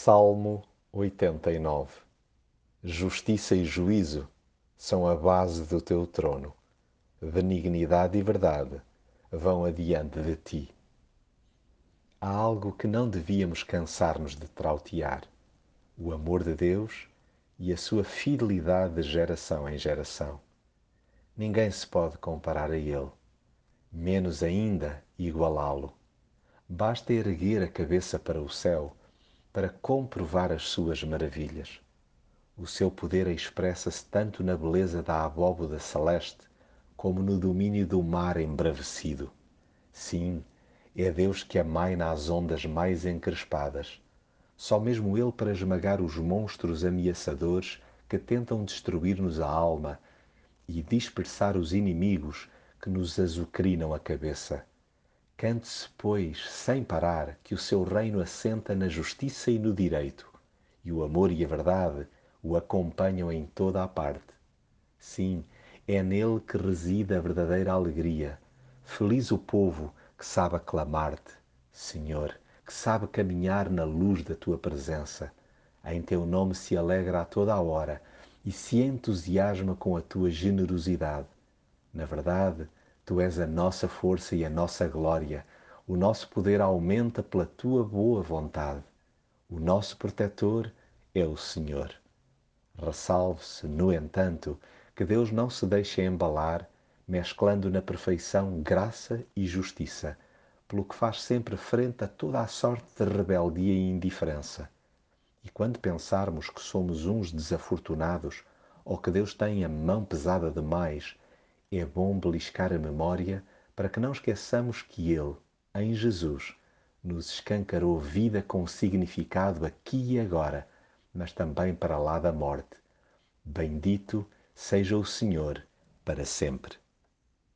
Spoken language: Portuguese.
Salmo 89 Justiça e juízo são a base do teu trono. Benignidade e verdade vão adiante de ti. Há algo que não devíamos cansar-nos de trautear: o amor de Deus e a sua fidelidade de geração em geração. Ninguém se pode comparar a Ele, menos ainda igualá-lo. Basta erguer a cabeça para o céu para comprovar as suas maravilhas. O seu poder expressa-se tanto na beleza da abóboda celeste como no domínio do mar embravecido. Sim, é Deus que amaina as ondas mais encrespadas. Só mesmo Ele para esmagar os monstros ameaçadores que tentam destruir-nos a alma e dispersar os inimigos que nos azucrinam a cabeça. Cante-se, pois, sem parar, que o seu reino assenta na justiça e no direito, e o amor e a verdade o acompanham em toda a parte. Sim, é nele que reside a verdadeira alegria. Feliz o povo que sabe aclamar-te, Senhor, que sabe caminhar na luz da tua presença. Em teu nome se alegra a toda a hora e se entusiasma com a tua generosidade. Na verdade, Tu és a nossa força e a nossa glória. O nosso poder aumenta pela tua boa vontade. O nosso protetor é o Senhor. Ressalve-se, no entanto, que Deus não se deixa embalar, mesclando na perfeição graça e justiça, pelo que faz sempre frente a toda a sorte de rebeldia e indiferença. E quando pensarmos que somos uns desafortunados ou que Deus tem a mão pesada demais, é bom beliscar a memória para que não esqueçamos que Ele, em Jesus, nos escancarou vida com significado aqui e agora, mas também para lá da morte. Bendito seja o Senhor para sempre.